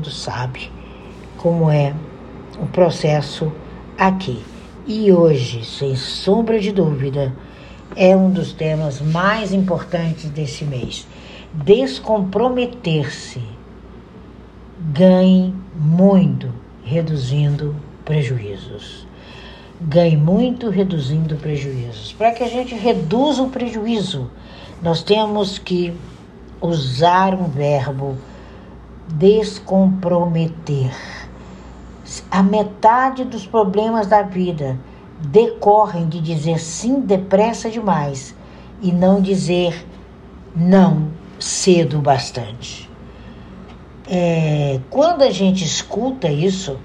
mundo sabe como é o processo aqui. E hoje, sem sombra de dúvida, é um dos temas mais importantes desse mês. Descomprometer-se. Ganhe muito reduzindo prejuízos. Ganhe muito reduzindo prejuízos. Para que a gente reduza o prejuízo, nós temos que usar um verbo descomprometer. A metade dos problemas da vida decorrem de dizer sim depressa demais e não dizer não cedo bastante. É, quando a gente escuta isso,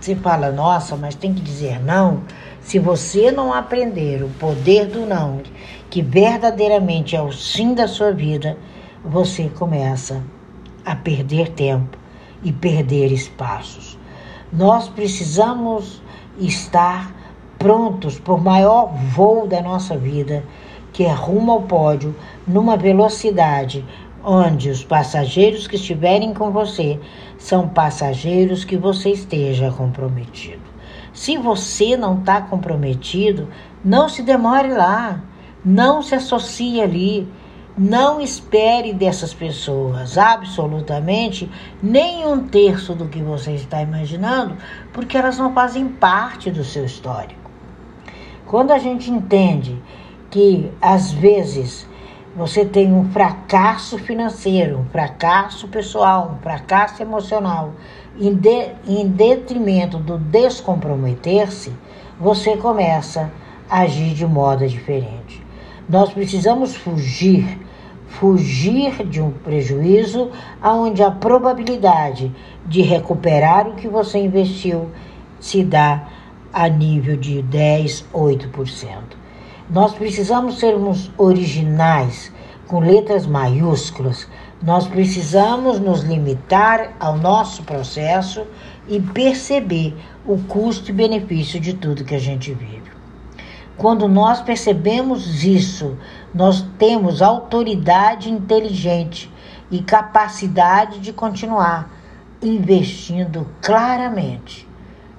você fala, nossa, mas tem que dizer não. Se você não aprender o poder do não, que verdadeiramente é o sim da sua vida, você começa a perder tempo e perder espaços. Nós precisamos estar prontos por maior voo da nossa vida, que é rumo ao pódio, numa velocidade onde os passageiros que estiverem com você são passageiros que você esteja comprometido. Se você não está comprometido, não se demore lá, não se associe ali não espere dessas pessoas absolutamente nem um terço do que você está imaginando, porque elas não fazem parte do seu histórico. Quando a gente entende que às vezes você tem um fracasso financeiro, um fracasso pessoal, um fracasso emocional, em, de, em detrimento do descomprometer-se, você começa a agir de modo diferente. Nós precisamos fugir, fugir de um prejuízo onde a probabilidade de recuperar o que você investiu se dá a nível de 10, 8%. Nós precisamos sermos originais, com letras maiúsculas. Nós precisamos nos limitar ao nosso processo e perceber o custo e benefício de tudo que a gente vive. Quando nós percebemos isso, nós temos autoridade inteligente e capacidade de continuar investindo claramente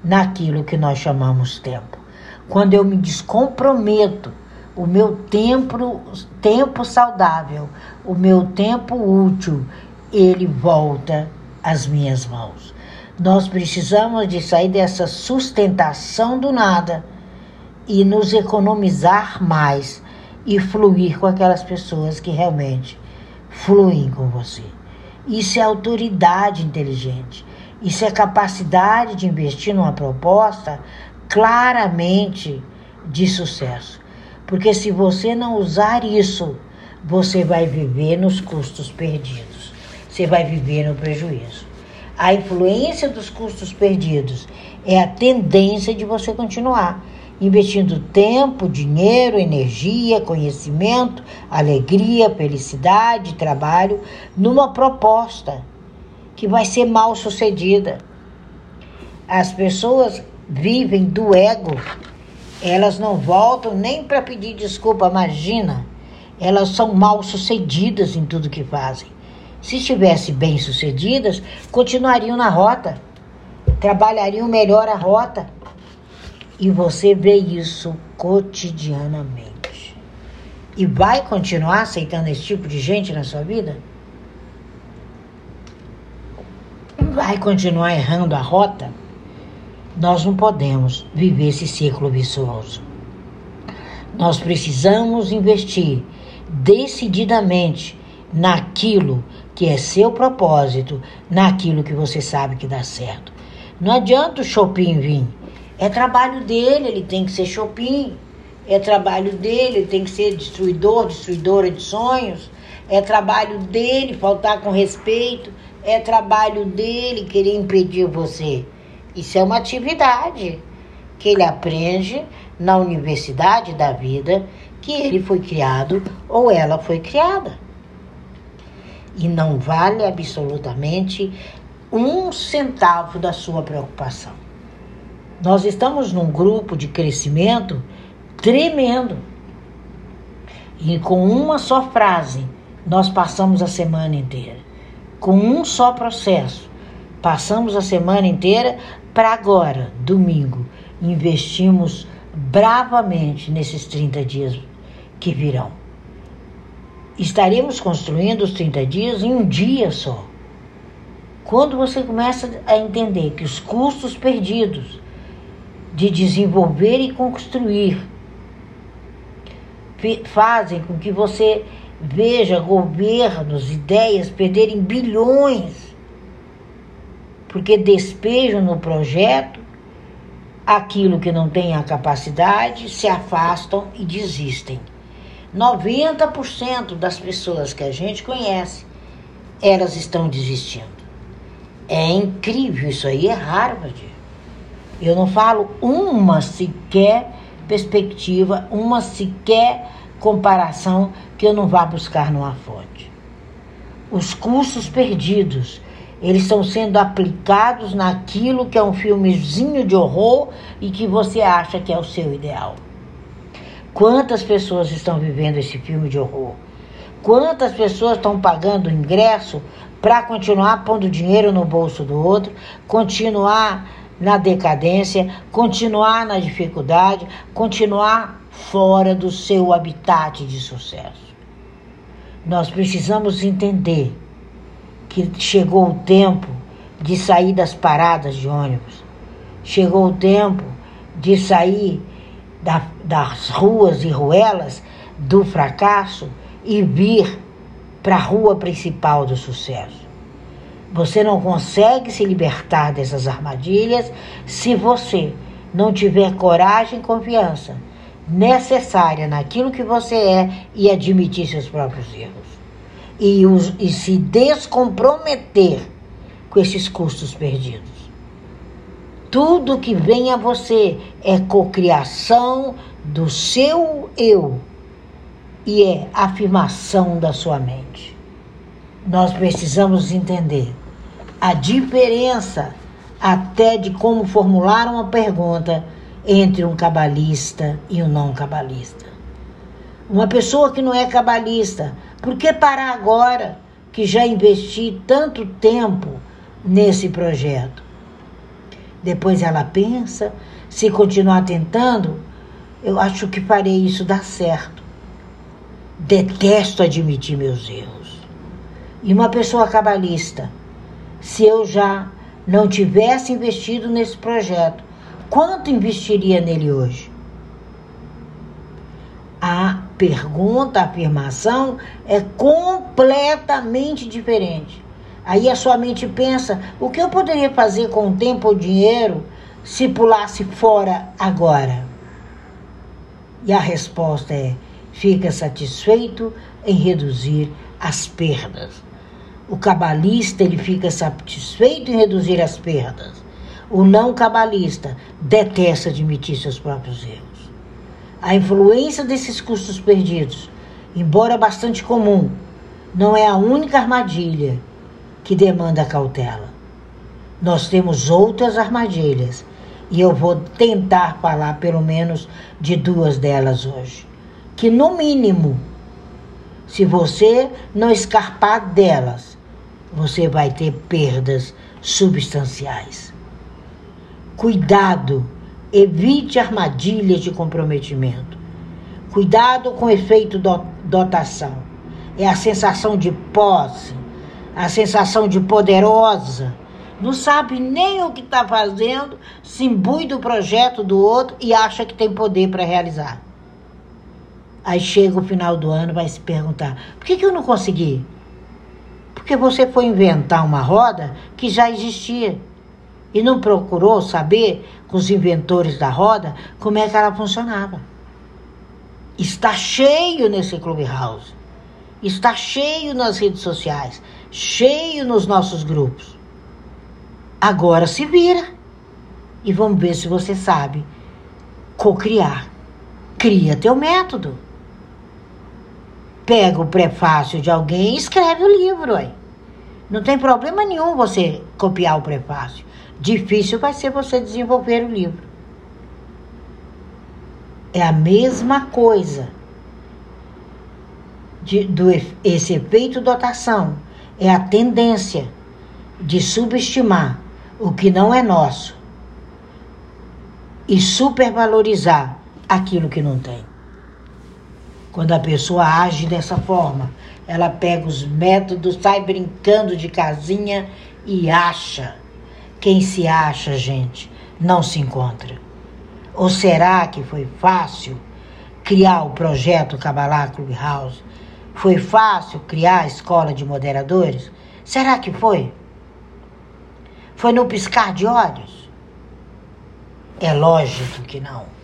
naquilo que nós chamamos tempo. Quando eu me descomprometo, o meu tempo, tempo saudável, o meu tempo útil, ele volta às minhas mãos. Nós precisamos de sair dessa sustentação do nada e nos economizar mais e fluir com aquelas pessoas que realmente fluem com você. Isso é autoridade inteligente. Isso é capacidade de investir numa proposta claramente de sucesso. Porque se você não usar isso, você vai viver nos custos perdidos. Você vai viver no prejuízo. A influência dos custos perdidos é a tendência de você continuar investindo tempo, dinheiro, energia, conhecimento, alegria, felicidade, trabalho numa proposta que vai ser mal sucedida. As pessoas vivem do ego, elas não voltam nem para pedir desculpa, imagina. Elas são mal sucedidas em tudo que fazem. Se estivessem bem sucedidas, continuariam na rota, trabalhariam melhor a rota e você vê isso cotidianamente. E vai continuar aceitando esse tipo de gente na sua vida? Vai continuar errando a rota? Nós não podemos viver esse ciclo vicioso. Nós precisamos investir decididamente naquilo que é seu propósito, naquilo que você sabe que dá certo. Não adianta o shopping vir é trabalho dele, ele tem que ser shopping. É trabalho dele, ele tem que ser destruidor, destruidora de sonhos. É trabalho dele faltar com respeito. É trabalho dele querer impedir você. Isso é uma atividade que ele aprende na universidade da vida que ele foi criado ou ela foi criada. E não vale absolutamente um centavo da sua preocupação. Nós estamos num grupo de crescimento tremendo. E com uma só frase, nós passamos a semana inteira. Com um só processo, Passamos a semana inteira para agora, domingo, investimos bravamente nesses 30 dias que virão. Estaremos construindo os 30 dias em um dia só. Quando você começa a entender que os custos perdidos de desenvolver e construir fazem com que você veja governos, ideias perderem bilhões, porque despejam no projeto aquilo que não tem a capacidade, se afastam e desistem. 90% das pessoas que a gente conhece, elas estão desistindo. É incrível isso aí, é Harvard. Eu não falo uma sequer perspectiva, uma sequer comparação que eu não vá buscar numa fonte. Os cursos perdidos, eles estão sendo aplicados naquilo que é um filmezinho de horror e que você acha que é o seu ideal. Quantas pessoas estão vivendo esse filme de horror? Quantas pessoas estão pagando ingresso para continuar pondo dinheiro no bolso do outro, continuar na decadência, continuar na dificuldade, continuar fora do seu habitat de sucesso. Nós precisamos entender que chegou o tempo de sair das paradas de ônibus, chegou o tempo de sair da, das ruas e ruelas do fracasso e vir para a rua principal do sucesso. Você não consegue se libertar dessas armadilhas se você não tiver coragem e confiança necessária naquilo que você é e admitir seus próprios erros. E, os, e se descomprometer com esses custos perdidos. Tudo que vem a você é cocriação do seu eu e é afirmação da sua mente. Nós precisamos entender a diferença até de como formular uma pergunta entre um cabalista e um não cabalista. Uma pessoa que não é cabalista, por que parar agora que já investi tanto tempo nesse projeto? Depois ela pensa, se continuar tentando, eu acho que farei isso dar certo. Detesto admitir meus erros. E uma pessoa cabalista, se eu já não tivesse investido nesse projeto, quanto investiria nele hoje? A pergunta, a afirmação é completamente diferente. Aí a sua mente pensa: o que eu poderia fazer com o tempo ou dinheiro se pulasse fora agora? E a resposta é: fica satisfeito em reduzir as perdas. O cabalista ele fica satisfeito em reduzir as perdas. O não cabalista detesta admitir seus próprios erros. A influência desses custos perdidos, embora bastante comum, não é a única armadilha que demanda cautela. Nós temos outras armadilhas e eu vou tentar falar pelo menos de duas delas hoje, que no mínimo, se você não escarpar delas, você vai ter perdas substanciais. Cuidado, evite armadilhas de comprometimento. Cuidado com o efeito dotação. É a sensação de posse, a sensação de poderosa. Não sabe nem o que está fazendo, se imbui do projeto do outro e acha que tem poder para realizar. Aí chega o final do ano, vai se perguntar: por que, que eu não consegui? Porque você foi inventar uma roda que já existia e não procurou saber com os inventores da roda como é que ela funcionava. Está cheio nesse Clubhouse. Está cheio nas redes sociais, cheio nos nossos grupos. Agora se vira e vamos ver se você sabe cocriar. Cria teu método. Pega o prefácio de alguém e escreve o livro. Aí. Não tem problema nenhum você copiar o prefácio. Difícil vai ser você desenvolver o livro. É a mesma coisa de, do esse efeito dotação. É a tendência de subestimar o que não é nosso e supervalorizar aquilo que não tem. Quando a pessoa age dessa forma, ela pega os métodos, sai brincando de casinha e acha. Quem se acha, gente, não se encontra. Ou será que foi fácil criar o projeto Kabbalah Clubhouse? Foi fácil criar a escola de moderadores? Será que foi? Foi no piscar de olhos? É lógico que não.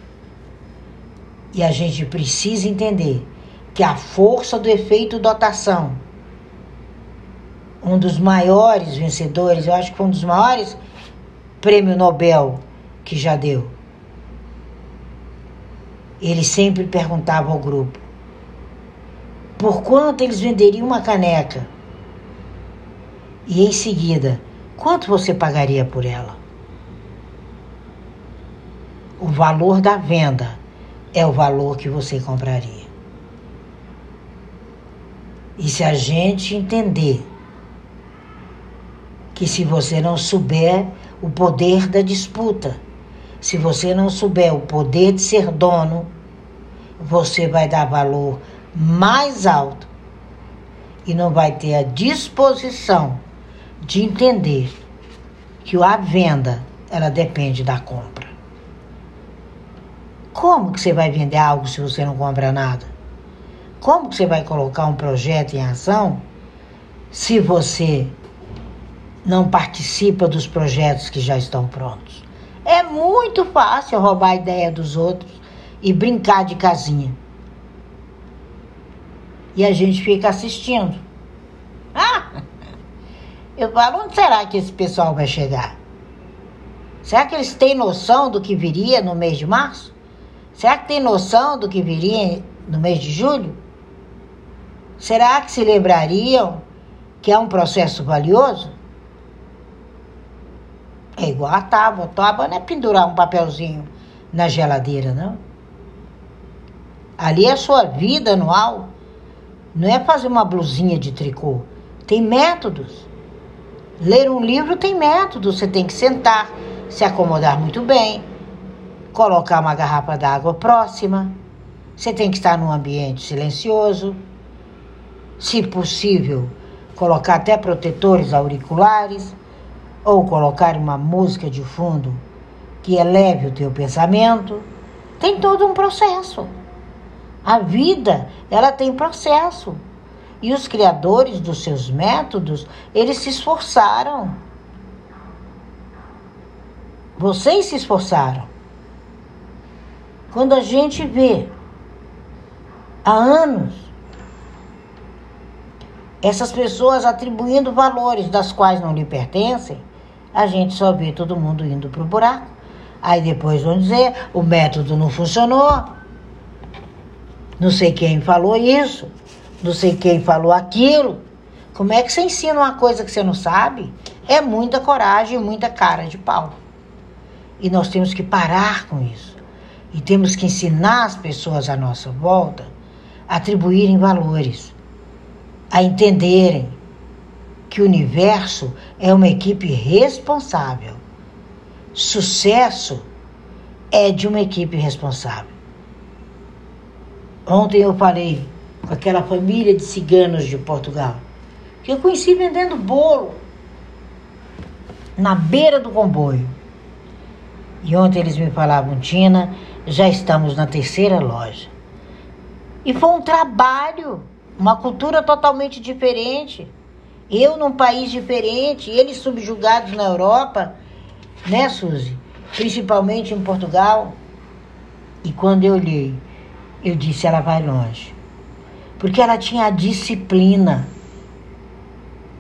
E a gente precisa entender que a força do efeito dotação, um dos maiores vencedores, eu acho que foi um dos maiores prêmio Nobel que já deu. Ele sempre perguntava ao grupo por quanto eles venderiam uma caneca. E em seguida, quanto você pagaria por ela? O valor da venda é o valor que você compraria. E se a gente entender que se você não souber o poder da disputa, se você não souber o poder de ser dono, você vai dar valor mais alto e não vai ter a disposição de entender que a venda ela depende da compra. Como que você vai vender algo se você não compra nada? Como que você vai colocar um projeto em ação se você não participa dos projetos que já estão prontos? É muito fácil roubar a ideia dos outros e brincar de casinha. E a gente fica assistindo. Ah! Eu falo, onde será que esse pessoal vai chegar? Será que eles têm noção do que viria no mês de março? Será que tem noção do que viria no mês de julho? Será que se lembrariam que é um processo valioso? É igual a tábua. A tábua não é pendurar um papelzinho na geladeira, não. Ali é a sua vida anual. Não é fazer uma blusinha de tricô. Tem métodos. Ler um livro tem métodos. Você tem que sentar, se acomodar muito bem, colocar uma garrafa d'água próxima. Você tem que estar num ambiente silencioso. Se possível, colocar até protetores auriculares ou colocar uma música de fundo que eleve o teu pensamento. Tem todo um processo. A vida, ela tem processo. E os criadores dos seus métodos, eles se esforçaram. Vocês se esforçaram. Quando a gente vê há anos essas pessoas atribuindo valores das quais não lhe pertencem, a gente só vê todo mundo indo para o buraco. Aí depois vão dizer: o método não funcionou, não sei quem falou isso, não sei quem falou aquilo. Como é que você ensina uma coisa que você não sabe? É muita coragem, muita cara de pau. E nós temos que parar com isso. E temos que ensinar as pessoas à nossa volta a atribuírem valores, a entenderem que o universo é uma equipe responsável. Sucesso é de uma equipe responsável. Ontem eu falei com aquela família de ciganos de Portugal, que eu conheci vendendo bolo na beira do comboio. E ontem eles me falavam, Tina, já estamos na terceira loja. E foi um trabalho, uma cultura totalmente diferente. Eu num país diferente, eles subjugados na Europa, né, Suzy? Principalmente em Portugal. E quando eu olhei, eu disse: ela vai longe. Porque ela tinha a disciplina.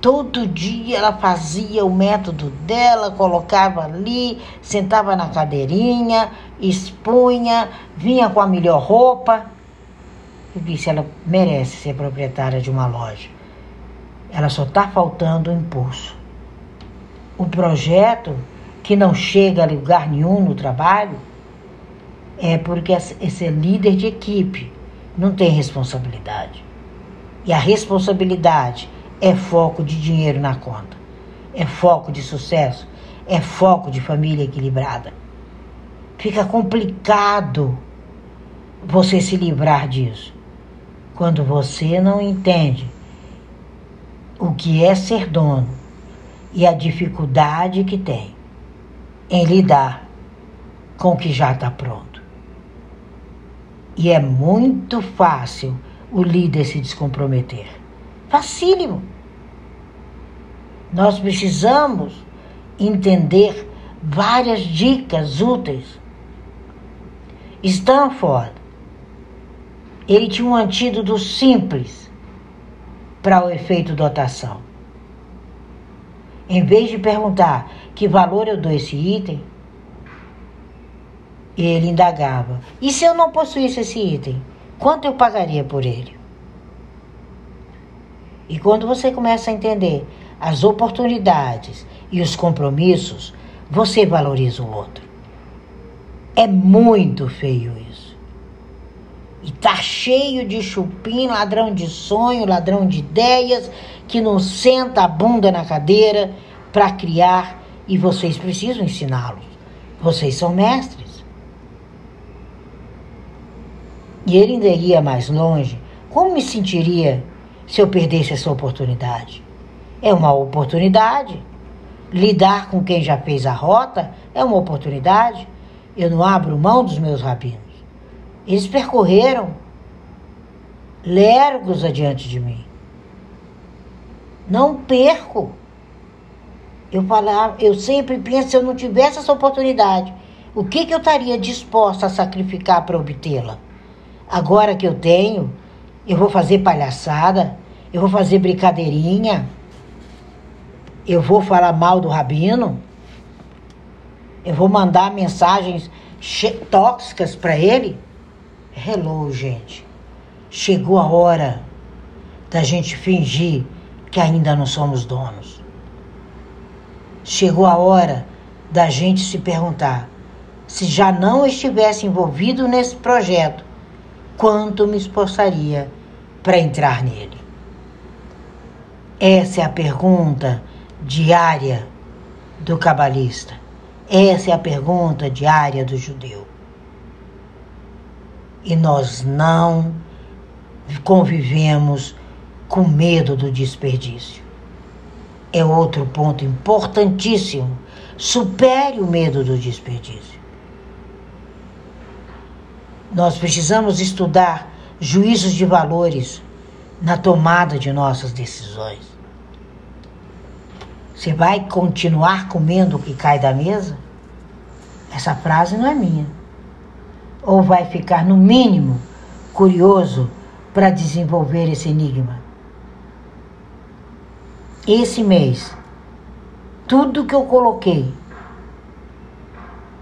Todo dia ela fazia o método dela, colocava ali, sentava na cadeirinha, expunha, vinha com a melhor roupa. Eu disse: ela merece ser proprietária de uma loja. Ela só está faltando o impulso. O projeto que não chega a lugar nenhum no trabalho é porque esse é líder de equipe não tem responsabilidade. E a responsabilidade é foco de dinheiro na conta. é foco de sucesso, é foco de família equilibrada. Fica complicado você se livrar disso quando você não entende o que é ser dono e a dificuldade que tem em lidar com o que já está pronto. E é muito fácil o líder se descomprometer. Facílimo. Nós precisamos entender várias dicas úteis. Stanford, ele tinha um antídoto simples para o efeito dotação. Em vez de perguntar que valor eu dou esse item, ele indagava: e se eu não possuísse esse item, quanto eu pagaria por ele? E quando você começa a entender as oportunidades e os compromissos, você valoriza o outro. É muito feio isso. E tá cheio de chupim, ladrão de sonho, ladrão de ideias, que não senta a bunda na cadeira para criar e vocês precisam ensiná-los. Vocês são mestres. E ele ainda iria mais longe. Como me sentiria se eu perdesse essa oportunidade? É uma oportunidade. Lidar com quem já fez a rota é uma oportunidade. Eu não abro mão dos meus rabinos. Eles percorreram lergos adiante de mim. Não perco. Eu falava, eu sempre penso se eu não tivesse essa oportunidade, o que, que eu estaria disposta a sacrificar para obtê-la? Agora que eu tenho, eu vou fazer palhaçada, eu vou fazer brincadeirinha, eu vou falar mal do rabino, eu vou mandar mensagens tóxicas para ele. Hello, gente. Chegou a hora da gente fingir que ainda não somos donos. Chegou a hora da gente se perguntar: se já não estivesse envolvido nesse projeto, quanto me esforçaria para entrar nele? Essa é a pergunta diária do cabalista. Essa é a pergunta diária do judeu. E nós não convivemos com medo do desperdício. É outro ponto importantíssimo. Supere o medo do desperdício. Nós precisamos estudar juízos de valores na tomada de nossas decisões. Você vai continuar comendo o que cai da mesa? Essa frase não é minha. Ou vai ficar, no mínimo, curioso para desenvolver esse enigma? Esse mês, tudo que eu coloquei,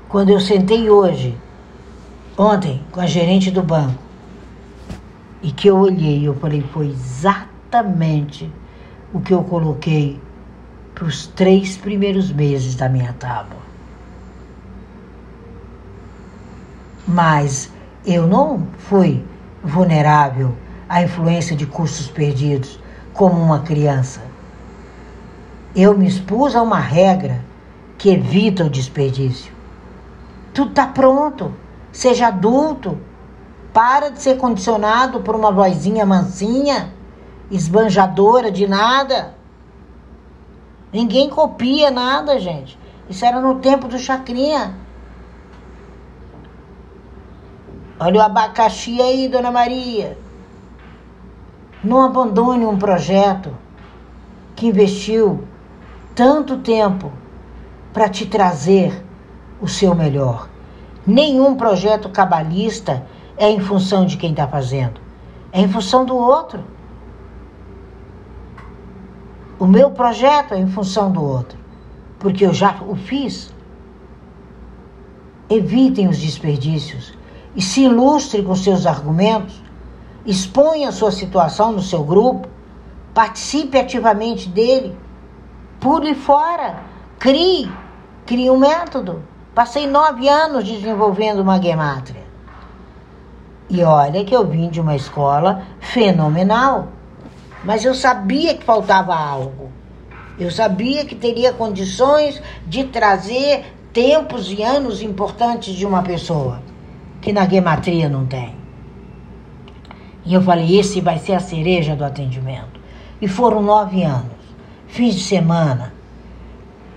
quando eu sentei hoje, ontem, com a gerente do banco, e que eu olhei, eu falei, foi exatamente o que eu coloquei para os três primeiros meses da minha tábua. Mas eu não fui vulnerável à influência de custos perdidos como uma criança. Eu me expus a uma regra que evita o desperdício. Tudo está pronto. Seja adulto. Para de ser condicionado por uma vozinha mansinha, esbanjadora de nada. Ninguém copia nada, gente. Isso era no tempo do Chacrinha. Olha o abacaxi aí, dona Maria. Não abandone um projeto que investiu tanto tempo para te trazer o seu melhor. Nenhum projeto cabalista é em função de quem está fazendo, é em função do outro. O meu projeto é em função do outro, porque eu já o fiz. Evitem os desperdícios e se ilustre com seus argumentos, exponha a sua situação no seu grupo, participe ativamente dele, pule fora, crie, crie um método. Passei nove anos desenvolvendo uma gemátria. E olha que eu vim de uma escola fenomenal. Mas eu sabia que faltava algo. Eu sabia que teria condições de trazer tempos e anos importantes de uma pessoa, que na gematria não tem. E eu falei: esse vai ser a cereja do atendimento. E foram nove anos, fins de semana.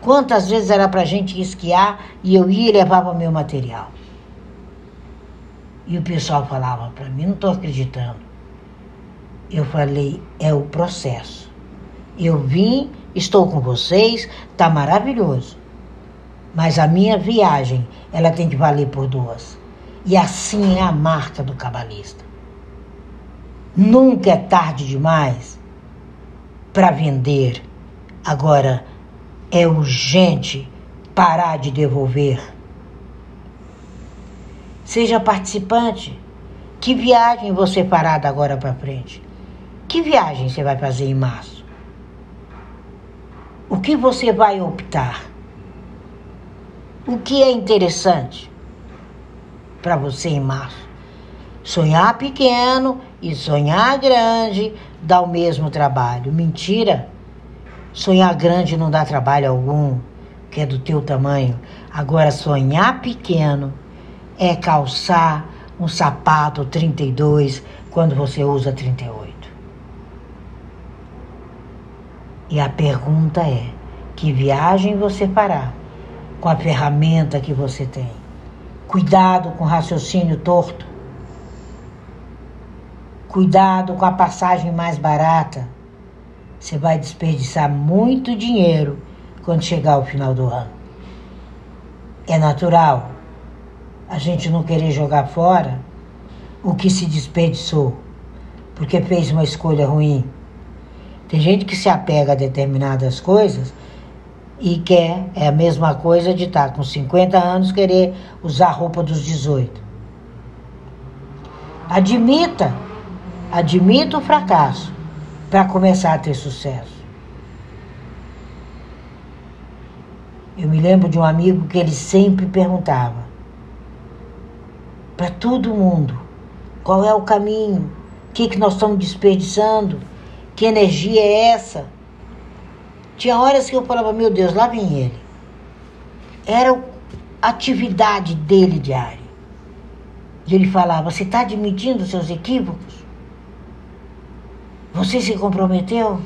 Quantas vezes era para gente esquiar e eu ia e levava meu material. E o pessoal falava para mim: não estou acreditando. Eu falei: é o processo. Eu vim, estou com vocês, tá maravilhoso. Mas a minha viagem, ela tem que valer por duas. E assim é a marca do cabalista. Nunca é tarde demais para vender. Agora, é urgente parar de devolver. Seja participante. Que viagem você fará da agora para frente? Que viagem você vai fazer em março? O que você vai optar? O que é interessante para você em março? Sonhar pequeno e sonhar grande dá o mesmo trabalho. Mentira! Sonhar grande não dá trabalho algum, que é do teu tamanho. Agora, sonhar pequeno é calçar um sapato 32 quando você usa 38. E a pergunta é: que viagem você fará com a ferramenta que você tem? Cuidado com o raciocínio torto. Cuidado com a passagem mais barata. Você vai desperdiçar muito dinheiro quando chegar o final do ano. É natural a gente não querer jogar fora o que se desperdiçou, porque fez uma escolha ruim. Tem gente que se apega a determinadas coisas e quer, é a mesma coisa de estar com 50 anos querer usar a roupa dos 18. Admita, admita o fracasso para começar a ter sucesso. Eu me lembro de um amigo que ele sempre perguntava: para todo mundo. Qual é o caminho? O que, que nós estamos desperdiçando? Que energia é essa? Tinha horas que eu falava, meu Deus, lá vem ele. Era a atividade dele diária. E ele falava, você está admitindo seus equívocos? Você se comprometeu?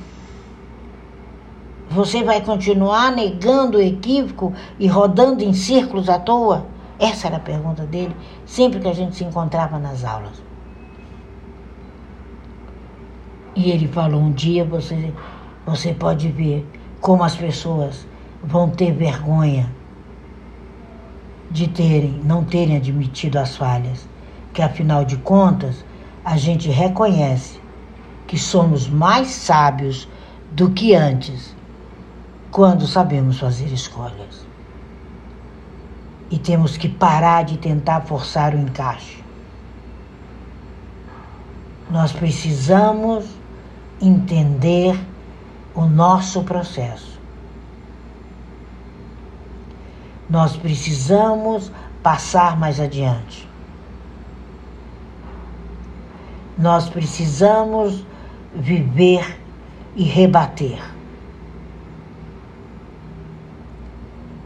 Você vai continuar negando o equívoco e rodando em círculos à toa? Essa era a pergunta dele sempre que a gente se encontrava nas aulas. E ele falou: um dia você, você pode ver como as pessoas vão ter vergonha de terem, não terem admitido as falhas, que afinal de contas a gente reconhece que somos mais sábios do que antes quando sabemos fazer escolhas e temos que parar de tentar forçar o encaixe. Nós precisamos entender o nosso processo. Nós precisamos passar mais adiante. Nós precisamos viver e rebater.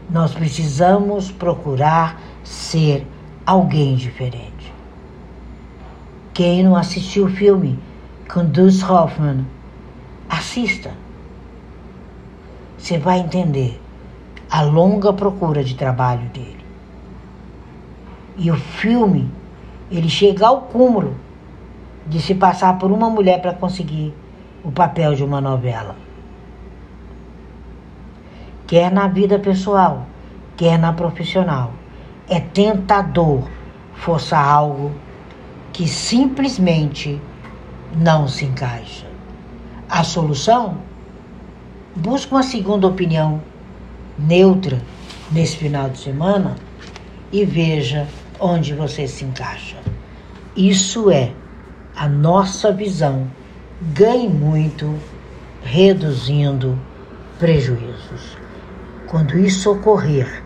Nós precisamos procurar ser alguém diferente. Quem não assistiu o filme com Dus Hoffman, assista. Você vai entender a longa procura de trabalho dele. E o filme, ele chega ao cúmulo de se passar por uma mulher para conseguir o papel de uma novela quer na vida pessoal, quer na profissional. É tentador forçar algo que simplesmente não se encaixa. A solução? Busque uma segunda opinião neutra nesse final de semana e veja onde você se encaixa. Isso é a nossa visão. Ganhe muito reduzindo prejuízos. Quando isso ocorrer,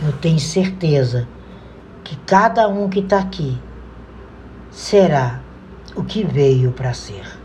eu tenho certeza que cada um que está aqui será o que veio para ser.